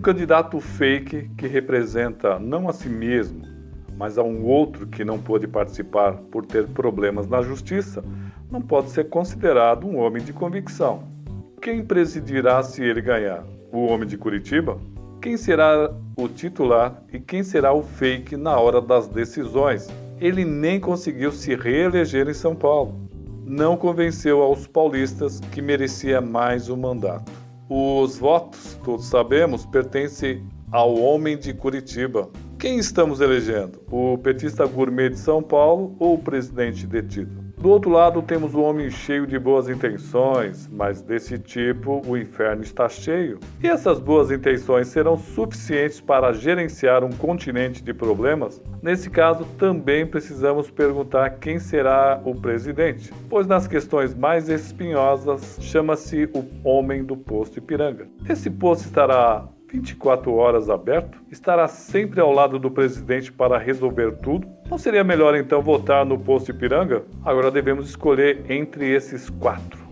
candidato fake que representa não a si mesmo, mas a um outro que não pôde participar por ter problemas na justiça, não pode ser considerado um homem de convicção. Quem presidirá se ele ganhar? O homem de Curitiba? Quem será o titular e quem será o fake na hora das decisões? Ele nem conseguiu se reeleger em São Paulo. Não convenceu aos paulistas que merecia mais um mandato. Os votos, todos sabemos, pertencem ao homem de Curitiba. Quem estamos elegendo? O petista gourmet de São Paulo ou o presidente detido? Do outro lado, temos o homem cheio de boas intenções, mas desse tipo o inferno está cheio. E essas boas intenções serão suficientes para gerenciar um continente de problemas? Nesse caso, também precisamos perguntar quem será o presidente, pois nas questões mais espinhosas chama-se o homem do posto Ipiranga. Esse posto estará 24 horas aberto? Estará sempre ao lado do presidente para resolver tudo? Não seria melhor então votar no posto Ipiranga? Agora devemos escolher entre esses quatro.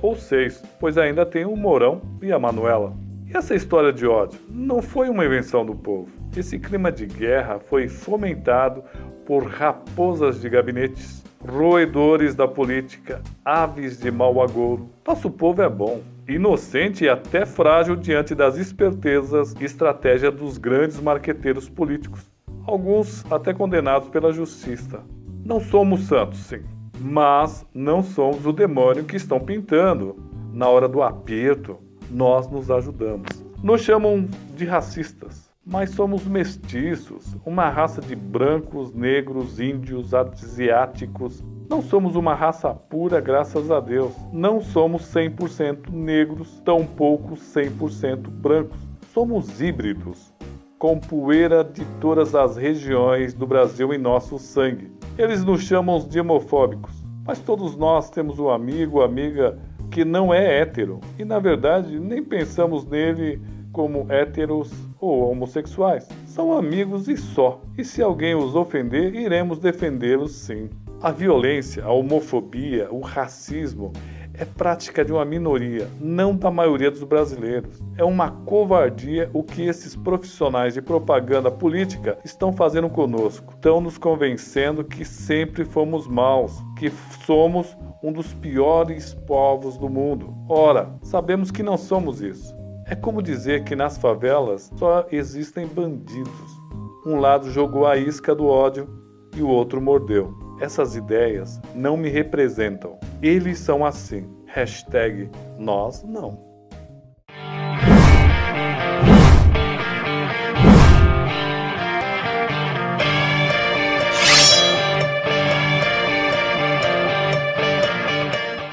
Ou seis, pois ainda tem o Mourão e a Manuela. E essa história de ódio não foi uma invenção do povo. Esse clima de guerra foi fomentado por raposas de gabinetes, roedores da política, aves de mau agouro. Nosso povo é bom, inocente e até frágil diante das espertezas e estratégias dos grandes marqueteiros políticos, alguns até condenados pela justiça. Não somos santos, sim, mas não somos o demônio que estão pintando. Na hora do aperto, nós nos ajudamos. Nos chamam de racistas, mas somos mestiços, uma raça de brancos, negros, índios, asiáticos, não somos uma raça pura, graças a Deus. Não somos 100% negros, tampouco 100% brancos. Somos híbridos, com poeira de todas as regiões do Brasil em nosso sangue. Eles nos chamam de homofóbicos, mas todos nós temos um amigo amiga que não é hétero e, na verdade, nem pensamos nele como héteros ou homossexuais. São amigos e só. E se alguém os ofender, iremos defendê-los sim. A violência, a homofobia, o racismo é prática de uma minoria, não da maioria dos brasileiros. É uma covardia o que esses profissionais de propaganda política estão fazendo conosco. Estão nos convencendo que sempre fomos maus, que somos um dos piores povos do mundo. Ora, sabemos que não somos isso. É como dizer que nas favelas só existem bandidos. Um lado jogou a isca do ódio e o outro mordeu. Essas ideias não me representam. Eles são assim. Hashtag nós não.